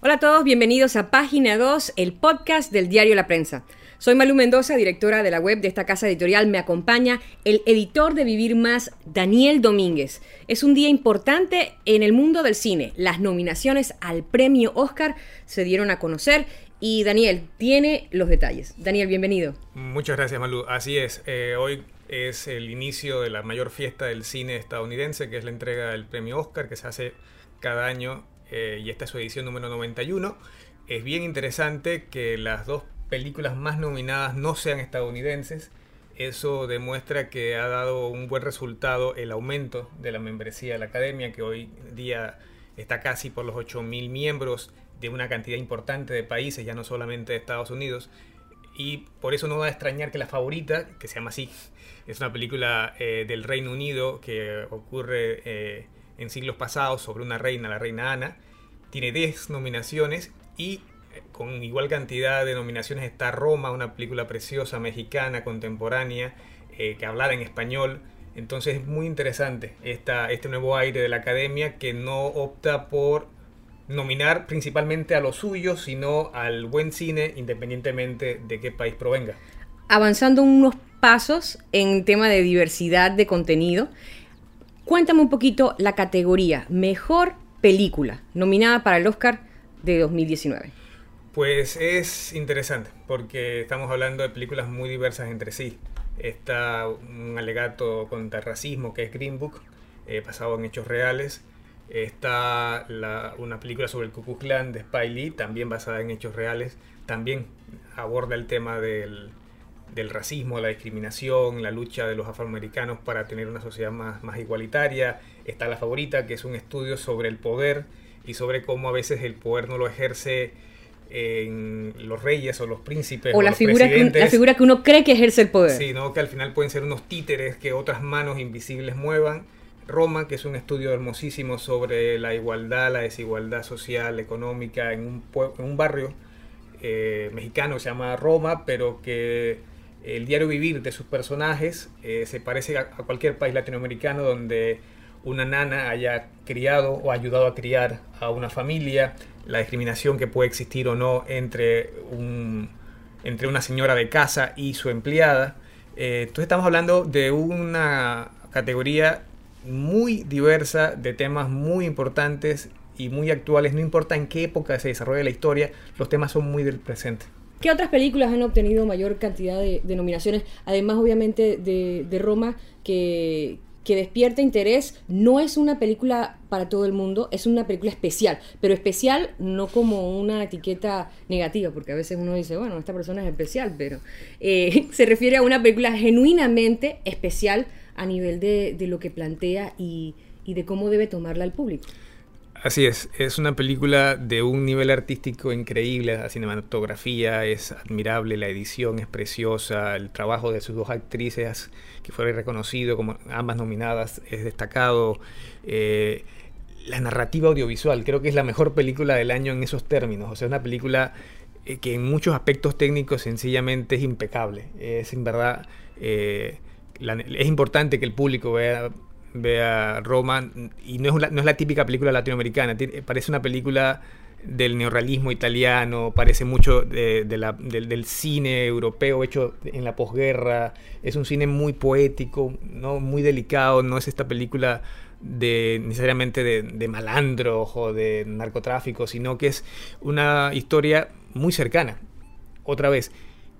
Hola a todos, bienvenidos a Página 2, el podcast del diario La Prensa. Soy Malu Mendoza, directora de la web de esta casa editorial. Me acompaña el editor de Vivir Más, Daniel Domínguez. Es un día importante en el mundo del cine. Las nominaciones al premio Oscar se dieron a conocer y Daniel tiene los detalles. Daniel, bienvenido. Muchas gracias, Malu. Así es, eh, hoy es el inicio de la mayor fiesta del cine estadounidense, que es la entrega del premio Oscar, que se hace cada año eh, y esta es su edición número 91. Es bien interesante que las dos películas más nominadas no sean estadounidenses. Eso demuestra que ha dado un buen resultado el aumento de la membresía de la academia, que hoy día está casi por los 8.000 miembros de una cantidad importante de países, ya no solamente de Estados Unidos. Y por eso no va a extrañar que la favorita, que se llama así, es una película eh, del Reino Unido que ocurre eh, en siglos pasados sobre una reina, la reina Ana. Tiene 10 nominaciones y eh, con igual cantidad de nominaciones está Roma, una película preciosa mexicana, contemporánea, eh, que hablada en español. Entonces es muy interesante esta, este nuevo aire de la academia que no opta por nominar principalmente a los suyos, sino al buen cine independientemente de qué país provenga. Avanzando unos pasos en tema de diversidad de contenido, Cuéntame un poquito la categoría Mejor Película, nominada para el Oscar de 2019. Pues es interesante, porque estamos hablando de películas muy diversas entre sí. Está un alegato contra el racismo que es Green Book, eh, basado en hechos reales. Está una película sobre el Ku Klux de Spike Lee, también basada en hechos reales. También aborda el tema del, del racismo, la discriminación, la lucha de los afroamericanos para tener una sociedad más, más igualitaria. Está la favorita, que es un estudio sobre el poder y sobre cómo a veces el poder no lo ejerce en los reyes o los príncipes. O, la, figura que, la figura que uno cree que ejerce el poder. Sino que al final pueden ser unos títeres que otras manos invisibles muevan. Roma, que es un estudio hermosísimo sobre la igualdad, la desigualdad social, económica en un, en un barrio eh, mexicano que se llama Roma, pero que el diario vivir de sus personajes eh, se parece a, cualquier país latinoamericano donde una nana haya criado o ayudado a criar a una familia, la discriminación que puede existir o no entre, entre una señora de casa y su empleada. Eh, entonces estamos hablando de una categoría muy diversa, de temas muy importantes y muy actuales, no importa en qué época se desarrolla la historia, los temas son muy del presente. ¿Qué otras películas han obtenido mayor cantidad de, nominaciones? Además, obviamente, de, Roma, que, despierta interés. No es una película para todo el mundo, es una película especial, pero especial no como una etiqueta negativa, porque a veces uno dice, bueno, esta persona es especial, pero eh, se refiere a una película genuinamente especial a nivel de, de lo que plantea y, y de cómo debe tomarla el público. Así es, es una película de un nivel artístico increíble, la cinematografía es admirable, la edición es preciosa, el trabajo de sus dos actrices que fue reconocido como ambas nominadas es destacado, eh, la narrativa audiovisual, creo que es la mejor película del año en esos términos, o sea, una película eh, que en muchos aspectos técnicos sencillamente es impecable, es en verdad... Eh, es importante que el público vea vea Roma y no es, no es la típica película latinoamericana, parece una película del neorrealismo italiano, parece mucho de, del, cine europeo hecho en la posguerra, es un cine muy poético, ¿no? muy delicado, no es esta película de necesariamente de, de malandros o de narcotráfico, sino que es una historia muy cercana. Otra vez,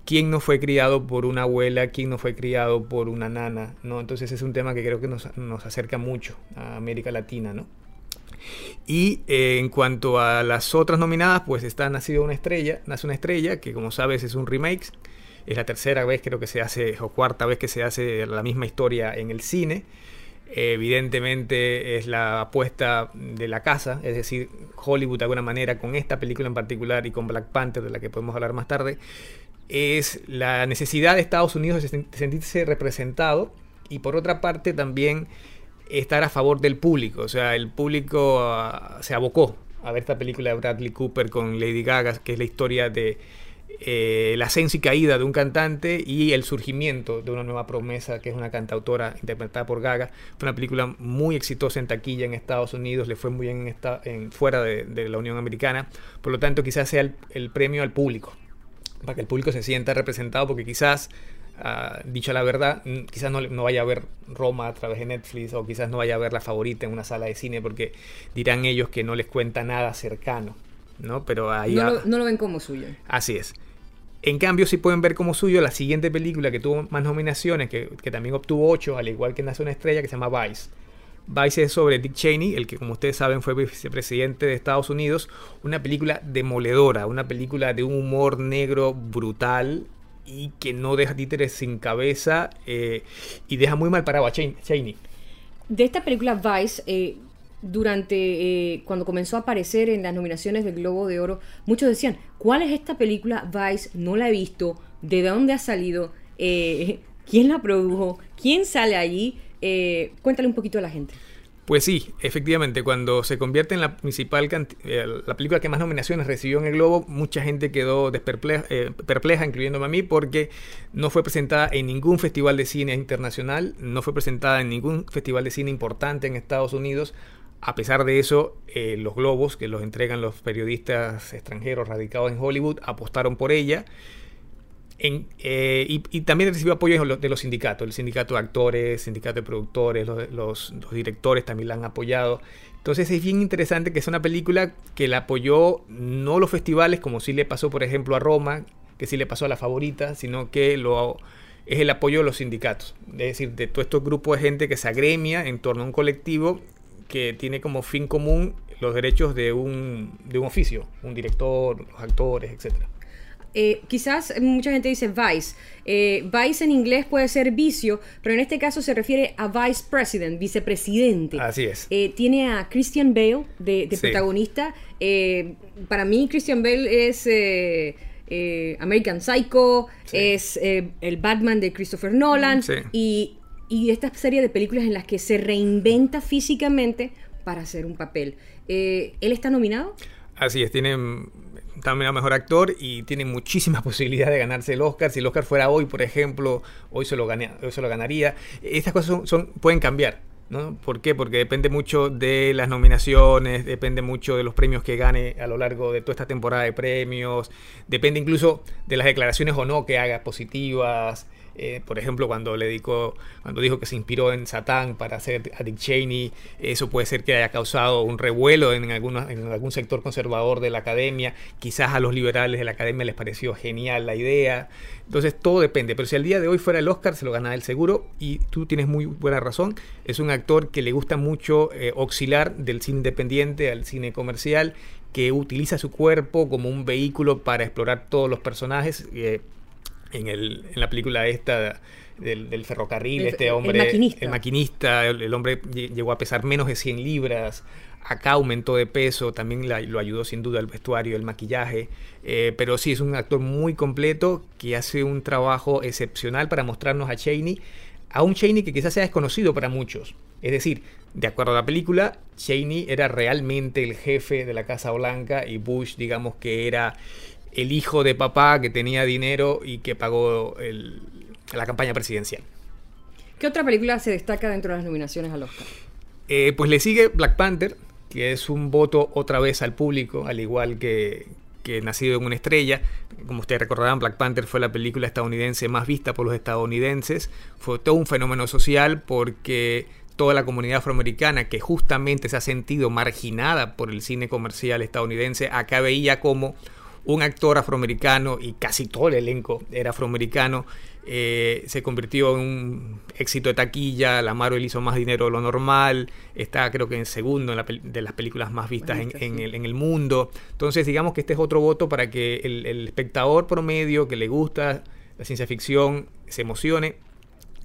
quién no fue criado por una abuela, quién no fue criado por una nana, ¿no? Entonces es un tema que creo que nos, acerca mucho a América Latina, ¿no? Y eh, en cuanto a las otras nominadas, pues está Nacido una estrella, Nace una estrella, que como sabes es un remake, es la tercera vez creo que se hace, o cuarta vez que se hace la misma historia en el cine. evidentemente es la apuesta de la casa, es decir, Hollywood de alguna manera con esta película en particular y con Black Panther, de la que podemos hablar más tarde, es la necesidad de Estados Unidos de sentirse representado y por otra parte también estar a favor del público. O sea, el público ah, se abocó a ver esta película de Bradley Cooper con Lady Gaga, que es la historia de eh, el ascenso y caída de un cantante y el surgimiento de una nueva promesa que es una cantautora interpretada por Gaga. Fue una película muy exitosa en taquilla en Estados Unidos, le fue muy bien en, fuera de, la Unión Americana, por lo tanto quizás sea el, premio al público, para que el público se sienta representado, porque quizás, uh, dicho la verdad, quizás no, no, vaya a ver Roma a través de Netflix o quizás no vaya a ver La Favorita en una sala de cine porque dirán ellos que no les cuenta nada cercano. ¿no? Pero ahí no, lo, no lo ven como suyo. Así es. En cambio, si pueden ver como suyo la siguiente película que tuvo más nominaciones, que, también obtuvo 8, al igual que Nace una estrella, que se llama Vice. Vice es sobre Dick Cheney, el que como ustedes saben fue vicepresidente de Estados Unidos. Una película demoledora, una película de un humor negro brutal y que no deja títeres sin cabeza eh, y deja muy mal parado a Cheney. De esta película Vice, eh, durante eh, cuando comenzó a aparecer en las nominaciones del Globo de Oro, muchos decían, ¿cuál es esta película Vice? No la he visto, ¿de dónde ha salido? ¿Quién la produjo? ¿Quién sale allí? Eh, cuéntale un poquito a la gente. Pues sí, efectivamente, cuando se convierte en la principal la película que más nominaciones recibió en el Globo, mucha gente quedó perpleja, incluyéndome a mí, porque no fue presentada en ningún festival de cine internacional, no fue presentada en ningún festival de cine importante en Estados Unidos, a pesar de eso, eh, los globos que los entregan los periodistas extranjeros radicados en Hollywood apostaron por ella. Eh, y, también recibió apoyo de los sindicatos, el sindicato de actores, sindicato de productores, los, directores también la han apoyado. Entonces es bien interesante que es una película que la apoyó no los festivales, como sí le pasó por ejemplo a Roma, que sí le pasó a la favorita, sino que lo, es el apoyo de los sindicatos. Es decir, de todo este grupo de gente que se agremia en torno a un colectivo que tiene como fin común los derechos de un, de un oficio, un director, los actores, etc. Eh, quizás mucha gente dice vice. Eh, vice en inglés puede ser vicio, pero en este caso se refiere a vice president, vicepresidente. Así es. Eh, tiene a Christian Bale de, protagonista. para mí, Christian Bale es American Psycho, es el Batman de Christopher Nolan. Y y esta serie de películas en las que se reinventa físicamente para hacer un papel. Eh, ¿Él está nominado? Así es, tiene también a mejor actor y tiene muchísimas posibilidades de ganarse el Oscar. Si el Oscar fuera hoy, por ejemplo, hoy se lo, hoy se lo ganaría. Estas cosas son, pueden cambiar. ¿no? ¿Por qué? Porque depende mucho de las nominaciones, depende mucho de los premios que gane a lo largo de toda esta temporada de premios, depende incluso de las declaraciones o no que haga positivas. Eh, por ejemplo, cuando le dijo, cuando dijo que se inspiró en Satán para hacer a Dick Cheney, eso puede ser que haya causado un revuelo en, algún sector conservador de la academia. Quizás a los liberales de la academia les pareció genial la idea. Entonces todo depende. Pero si el día de hoy fuera el Oscar, se lo gana el seguro. Y tú tienes muy buena razón. Es un actor que le gusta mucho eh, oscilar del cine independiente al cine comercial, que utiliza su cuerpo como un vehículo para explorar todos los personajes. Eh, en, el, en la película esta del, ferrocarril, este hombre, el maquinista, el, hombre llegó a pesar menos de 100 libras, acá aumentó de peso, también lo ayudó sin duda el vestuario, el maquillaje, eh, pero sí es un actor muy completo que hace un trabajo excepcional para mostrarnos a Cheney, a un Cheney que quizás sea desconocido para muchos. Es decir, de acuerdo a la película, Cheney era realmente el jefe de la Casa Blanca y Bush, digamos que era el hijo de papá que tenía dinero y que pagó la campaña presidencial. ¿Qué otra película se destaca dentro de las nominaciones al Oscar? Eh, pues le sigue Black Panther, que es un voto otra vez al público, al igual que, que Nacido en una estrella. Como ustedes recordarán, Black Panther fue la película estadounidense más vista por los estadounidenses. Fue todo un fenómeno social porque toda la comunidad afroamericana que justamente se ha sentido marginada por el cine comercial estadounidense, acá veía como un actor afroamericano y casi todo el elenco era afroamericano. Eh, se convirtió en un éxito de taquilla, la Marvel hizo más dinero de lo normal, está creo que en segundo de las películas más vistas en, el, mundo. Entonces digamos que este es otro voto para que el, espectador promedio que le gusta la ciencia ficción se emocione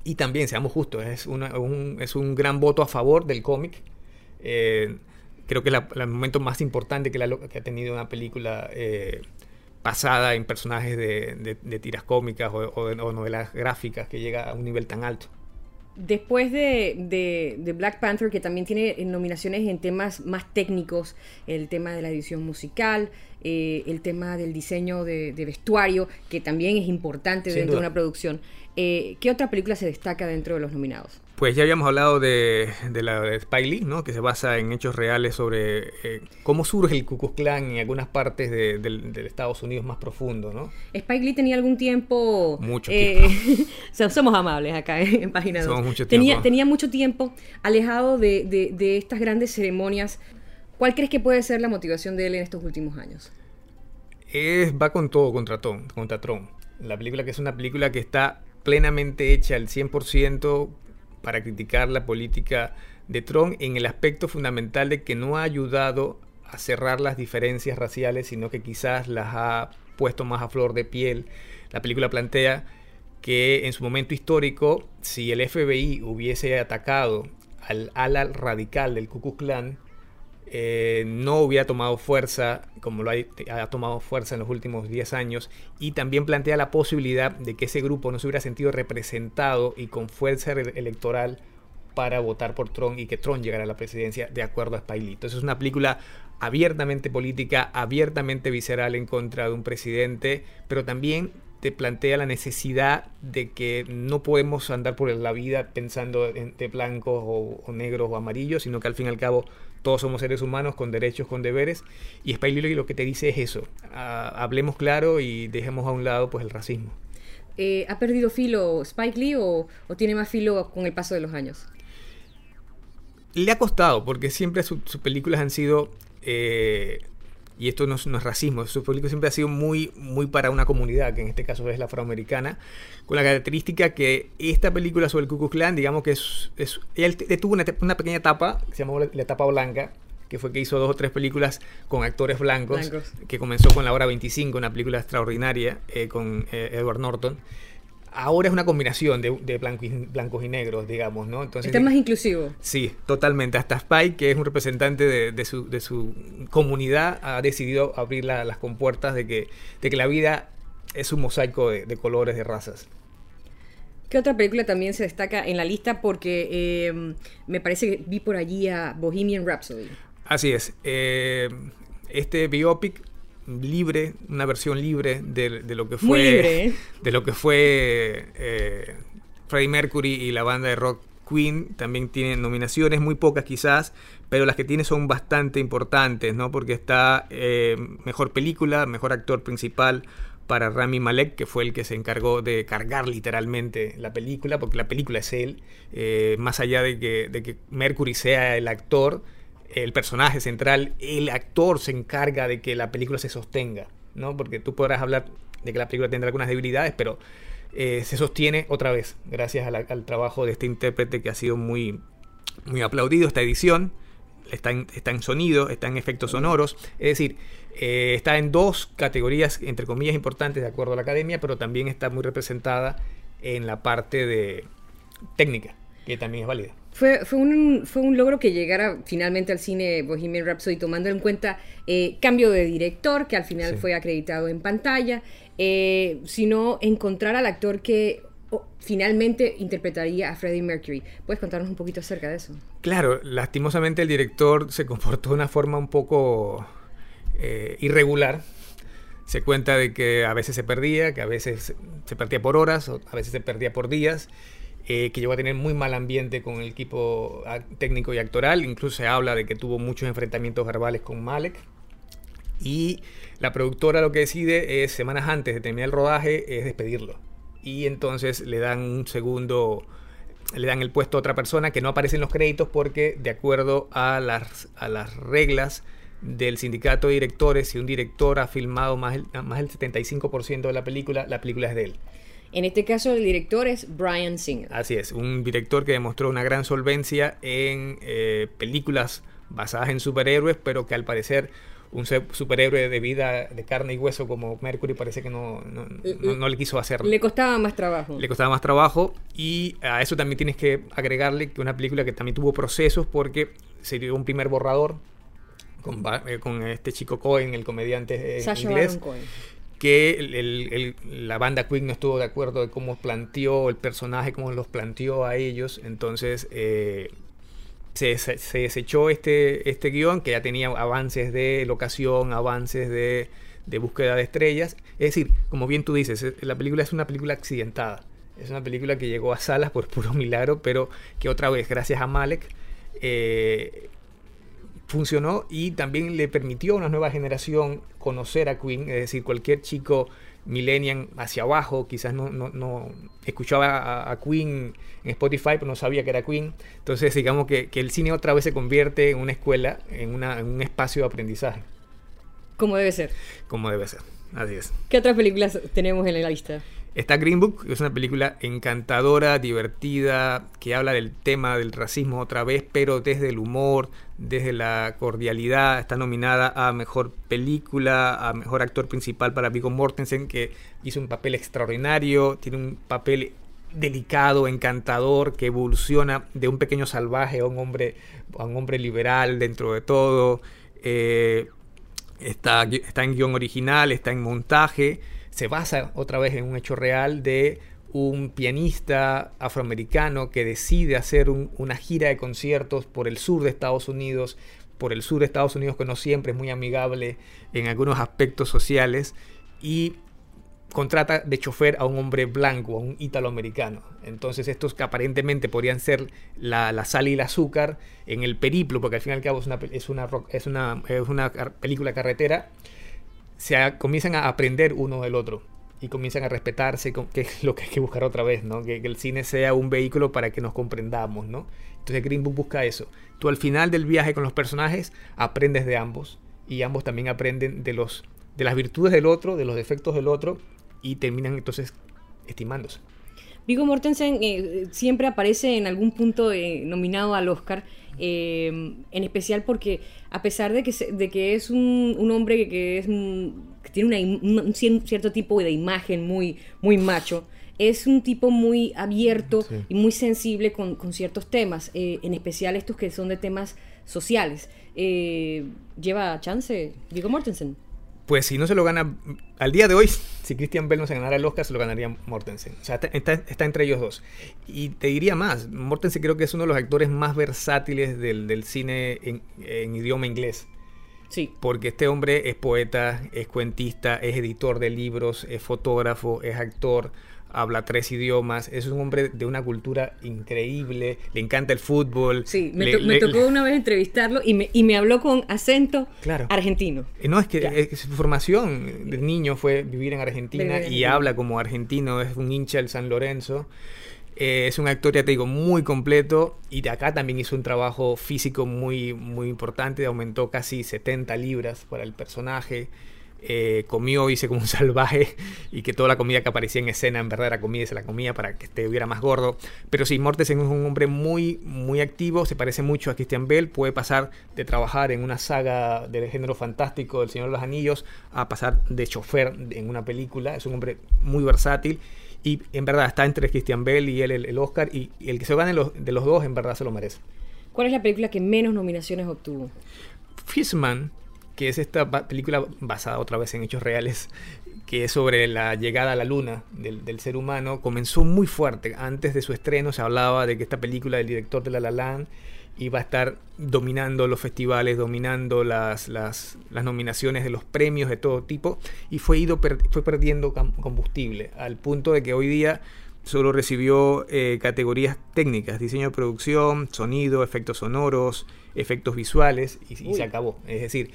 y también, seamos justos, es, un, es un gran voto a favor del cómic. Eh, creo que es el momento más importante que, que ha tenido una película eh, basada en personajes de, tiras cómicas o, de, novelas gráficas que llega a un nivel tan alto. Después de, de, Black Panther, que también tiene nominaciones en temas más técnicos, el tema de la edición musical, eh, el tema del diseño de, vestuario, que también es importante dentro de una producción, eh, ¿qué otra película se destaca dentro de los nominados? Pues ya habíamos hablado de, la de Spike Lee, ¿no? que se basa en hechos reales sobre eh, cómo surge el Ku Klux Klan en algunas partes de, del, Estados Unidos más profundo. ¿no? Spike Lee tenía algún tiempo... Mucho eh, tiempo. somos amables acá en Página 2. Somos mucho tiempo. Tenía, tenía mucho tiempo alejado de, de estas grandes ceremonias. ¿Cuál crees que puede ser la motivación de él en estos últimos años? Es, va con todo contra, Tom, contra Tron. La película que es una película que está plenamente hecha al 100% para criticar la política de Trump en el aspecto fundamental de que no ha ayudado a cerrar las diferencias raciales, sino que quizás las ha puesto más a flor de piel. La película plantea que en su momento histórico, si el FBI hubiese atacado al ala radical del Ku Klux Klan, eh, no hubiera tomado fuerza como lo ha, tomado fuerza en los últimos 10 años y también plantea la posibilidad de que ese grupo no se hubiera sentido representado y con fuerza electoral para votar por Trump y que Trump llegara a la presidencia de acuerdo a Spailito. es una película abiertamente política, abiertamente visceral en contra de un presidente, pero también te plantea la necesidad de que no podemos andar por la vida pensando en, de blancos o, negros o amarillos, sino que al fin y al cabo todos somos seres humanos con derechos, con deberes. Y Spike Lee lo que te dice es eso, ah, hablemos claro y dejemos a un lado pues el racismo. Eh, ¿Ha perdido filo Spike Lee o, tiene más filo con el paso de los años? Le ha costado, porque siempre sus películas han sido eh, y esto no es, racismo, su público siempre ha sido muy, muy para una comunidad, que en este caso es la afroamericana, con la característica que esta película sobre el Ku Klux Klan, digamos que es, es él tuvo una, pequeña etapa, que se llamó la, etapa blanca, que fue que hizo dos o tres películas con actores blancos, que comenzó con La Hora 25, una película extraordinaria eh, con eh, Edward Norton ahora es una combinación de, blancos y negros, digamos, ¿no? Entonces, Está más inclusivo. Sí, totalmente. Hasta Spike, que es un representante de, su, comunidad, ha decidido abrir las compuertas de que, de que la vida es un mosaico de, colores, de razas. ¿Qué otra película también se destaca en la lista? Porque em, me parece que vi por allí a Bohemian Rhapsody. Así es. Eh, este biopic libre, una versión libre de, lo que fue, ¿eh? de lo que fue eh, Freddie Mercury y la banda de rock Queen. También tiene nominaciones, muy pocas quizás, pero las que tiene son bastante importantes, ¿no? Porque está eh, mejor película, mejor actor principal para Rami Malek, que fue el que se encargó de cargar literalmente la película, porque la película es él, más allá de que, de que Mercury sea el actor, el personaje central, el actor se encarga de que la película se sostenga, ¿no? Porque tú podrás hablar de que la película tendrá algunas debilidades, pero eh, se sostiene otra vez gracias al trabajo de este intérprete que ha sido muy, muy aplaudido, esta edición. Está en, está en sonido, está en efectos sonoros, es decir, eh, está en dos categorías, entre comillas, importantes de acuerdo a la academia, pero también está muy representada en la parte de técnica, que también es válida. Fue, fue, un, fue un logro que llegara finalmente al cine Bohemian Rhapsody tomando en cuenta eh, cambio de director, que al final fue acreditado en pantalla, eh, sino encontrar al actor que finalmente interpretaría a Freddie Mercury. ¿Puedes contarnos un poquito acerca de eso? Claro, lastimosamente el director se comportó de una forma un poco eh, irregular. Se cuenta de que a veces se perdía, que a veces se perdía por horas, o a veces se perdía por días. Eh, que llegó a tener muy mal ambiente con el equipo técnico y actoral. Incluso se habla de que tuvo muchos enfrentamientos verbales con Malek. Y la productora lo que decide es, semanas antes de terminar el rodaje, es despedirlo. Y entonces le dan un segundo, le dan el puesto a otra persona que no aparece en los créditos porque de acuerdo a las, a las reglas del sindicato de directores, si un director ha filmado más, más del 75% de la película, la película es de él. En este caso el director es Brian Singer. Así es, un director que demostró una gran solvencia en eh, películas basadas en superhéroes, pero que al parecer un superhéroe de vida de carne y hueso como Mercury parece que no, no, le quiso hacer. Le costaba más trabajo. Le costaba más trabajo y a eso también tienes que agregarle que una película que también tuvo procesos porque se dio un primer borrador con, eh, con este chico Cohen, el comediante eh, inglés. Cohen que la banda Queen no estuvo de acuerdo de cómo planteó el personaje, cómo los planteó a ellos, entonces eh, se, desechó este, este guion que ya tenía avances de locación, avances de, de búsqueda de estrellas, es decir, como bien tú dices, la película es una película accidentada, es una película que llegó a salas por puro milagro, pero que otra vez, gracias a Malek, eh, funcionó y también le permitió a una nueva generación conocer a Queen, es decir, cualquier chico millennial hacia abajo, quizás no, no, escuchaba a, Queen en Spotify, pero no sabía que era Queen. Entonces, digamos que, el cine otra vez se convierte en una escuela, en, en un espacio de aprendizaje. Como debe ser. Como debe ser, así es. ¿Qué otras películas tenemos en la lista? Está Green Book, que es una película encantadora, divertida, que habla del tema del racismo otra vez, pero desde el humor, desde la cordialidad. Está nominada a Mejor Película, a Mejor Actor Principal para Viggo Mortensen, que hizo un papel extraordinario, tiene un papel delicado, encantador, que evoluciona de un pequeño salvaje a un hombre, a un hombre liberal dentro de todo. Eh, está, está en guion original, está en montaje se basa otra vez en un hecho real de un pianista afroamericano que decide hacer una gira de conciertos por el sur de Estados Unidos, por el sur de Estados Unidos que no siempre es muy amigable en algunos aspectos sociales, y contrata de chofer a un hombre blanco, a un italoamericano. Entonces estos que aparentemente podrían ser la, sal y el azúcar en el periplo, porque al fin y al cabo una, es una, es una, es una película carretera, se comienzan a aprender uno del otro y comienzan a respetarse, que es lo que hay que buscar otra vez, ¿no? Que, el cine sea un vehículo para que nos comprendamos, ¿no? Entonces Green Book busca eso. Tú al final del viaje con los personajes aprendes de ambos y ambos también aprenden de los de las virtudes del otro, de los defectos del otro y terminan entonces estimándose. Vigo Mortensen eh, siempre aparece en algún punto eh, nominado al Oscar, eh, en especial porque a pesar de que, de que es un, hombre que, es, tiene un, cierto tipo de imagen muy, muy macho, es un tipo muy abierto y muy sensible con, ciertos temas, en especial estos que son de temas sociales. ¿Lleva chance Vigo Mortensen? Pues si no se lo gana, al día de hoy, si Christian Bell no se ganara el Oscar, se lo ganaría Mortensen. O sea, está, entre ellos dos. Y te diría más, Mortensen creo que es uno de los actores más versátiles del, cine en, en, idioma inglés. Sí. Porque este hombre es poeta, es cuentista, es editor de libros, es fotógrafo, es actor habla tres idiomas, es un hombre de una cultura increíble, le encanta el fútbol. Sí, me, tocó una vez entrevistarlo y me, y me habló con acento argentino. Eh, no, es que, su formación de niño fue vivir en Argentina y habla como argentino, es un hincha del San Lorenzo. Eh, es un actor, ya te digo, muy completo y de acá también hizo un trabajo físico muy, muy importante, aumentó casi 70 libras para el personaje. Eh, comió, hice como un salvaje y que toda la comida que aparecía en escena en verdad era comida y se la comía para que estuviera más gordo. Pero sí, Mortensen es un hombre muy, muy activo, se parece mucho a Christian Bell, puede pasar de trabajar en una saga del género fantástico del Señor de los Anillos a pasar de chofer en una película, es un hombre muy versátil. Y en verdad está entre Christian Bell y él el, Oscar. Y, el que se gane de los dos, en verdad se lo merece. ¿Cuál es la película que menos nominaciones obtuvo? Fishman, que es esta película basada otra vez en hechos reales, que es sobre la llegada a la luna del, ser humano, comenzó muy fuerte. Antes de su estreno se hablaba de que esta película del director de La La Land iba a estar dominando los festivales, dominando las, las, nominaciones de los premios de todo tipo, y fue, ido, fue perdiendo combustible, al punto de que hoy día solo recibió eh, categorías técnicas, diseño de producción, sonido, efectos sonoros, efectos visuales, y se acabó. Es decir,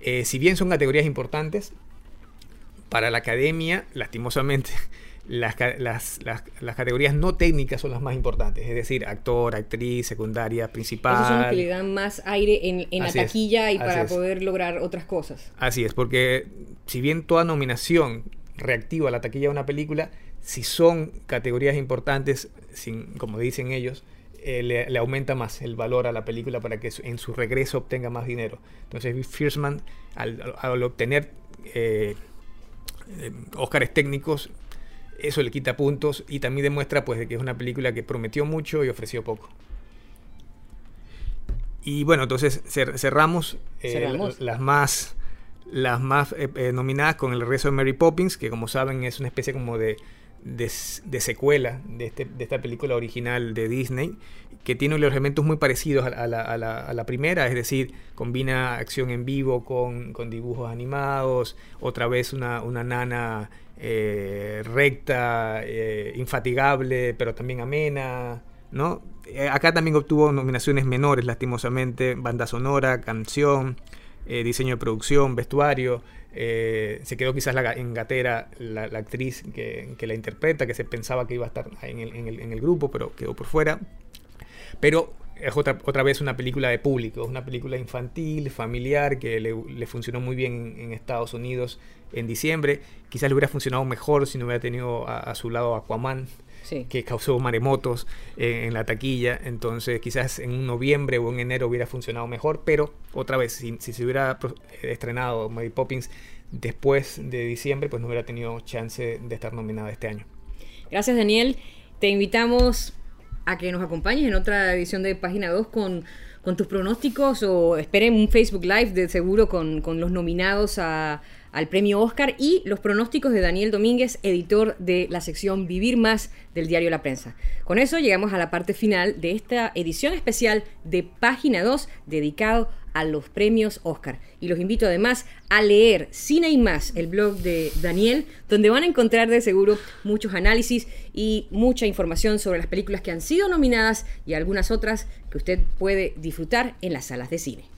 eh, si bien son categorías importantes, para la academia, lastimosamente, las, categorías no técnicas son las más importantes, es decir, actor, actriz, secundaria, principal. Esos son los que le dan más aire en, la taquilla y para poder lograr otras cosas. Así es, porque si bien toda nominación reactiva la taquilla de una película, si son categorías importantes, sin, como dicen ellos, eh, le, aumenta más el valor a la película para que en su regreso obtenga más dinero. Entonces, Fierceman, al, al obtener eh, eh técnicos, eso le quita puntos y también demuestra pues, que es una película que prometió mucho y ofreció poco. Y bueno, entonces cerramos, eh, las más las más nominadas con el resto de Mary Poppins, que como saben es una especie como de de, secuela de, este, de, esta película original de Disney, que tiene los elementos muy parecidos a, la, primera, es decir, combina acción en vivo con, dibujos animados, otra vez una, nana eh, recta, eh, infatigable, pero también amena, ¿no? Eh, acá también obtuvo nominaciones menores, lastimosamente, banda sonora, canción, diseño de producción, vestuario. Eh, se quedó quizás la, en gatera la, actriz que, la interpreta, que se pensaba que iba a estar en el, grupo, pero quedó por fuera. Pero es otra, otra vez una película de público, una película infantil, familiar, que le, funcionó muy bien en, Estados Unidos en diciembre. Quizás le hubiera funcionado mejor si no hubiera tenido a su lado Aquaman, que causó maremotos en, la taquilla. Entonces, quizás en un noviembre o en enero hubiera funcionado mejor, pero otra vez, si, se hubiera estrenado Mary Poppins después de diciembre, pues no hubiera tenido chance de estar nominada este año. Gracias, Daniel. Te invitamos a que nos acompañes en otra edición de Página 2 con, con tus pronósticos o esperen un Facebook Live de seguro con, con los nominados a al premio Oscar y los pronósticos de Daniel Domínguez, editor de la sección Vivir Más del diario La Prensa. Con eso llegamos a la parte final de esta edición especial de Página 2 dedicado a los premios Oscar. Y los invito además a leer Cine y más, el blog de Daniel, donde van a encontrar de seguro muchos análisis y mucha información sobre las películas que han sido nominadas y algunas otras que usted puede disfrutar en las salas de cine.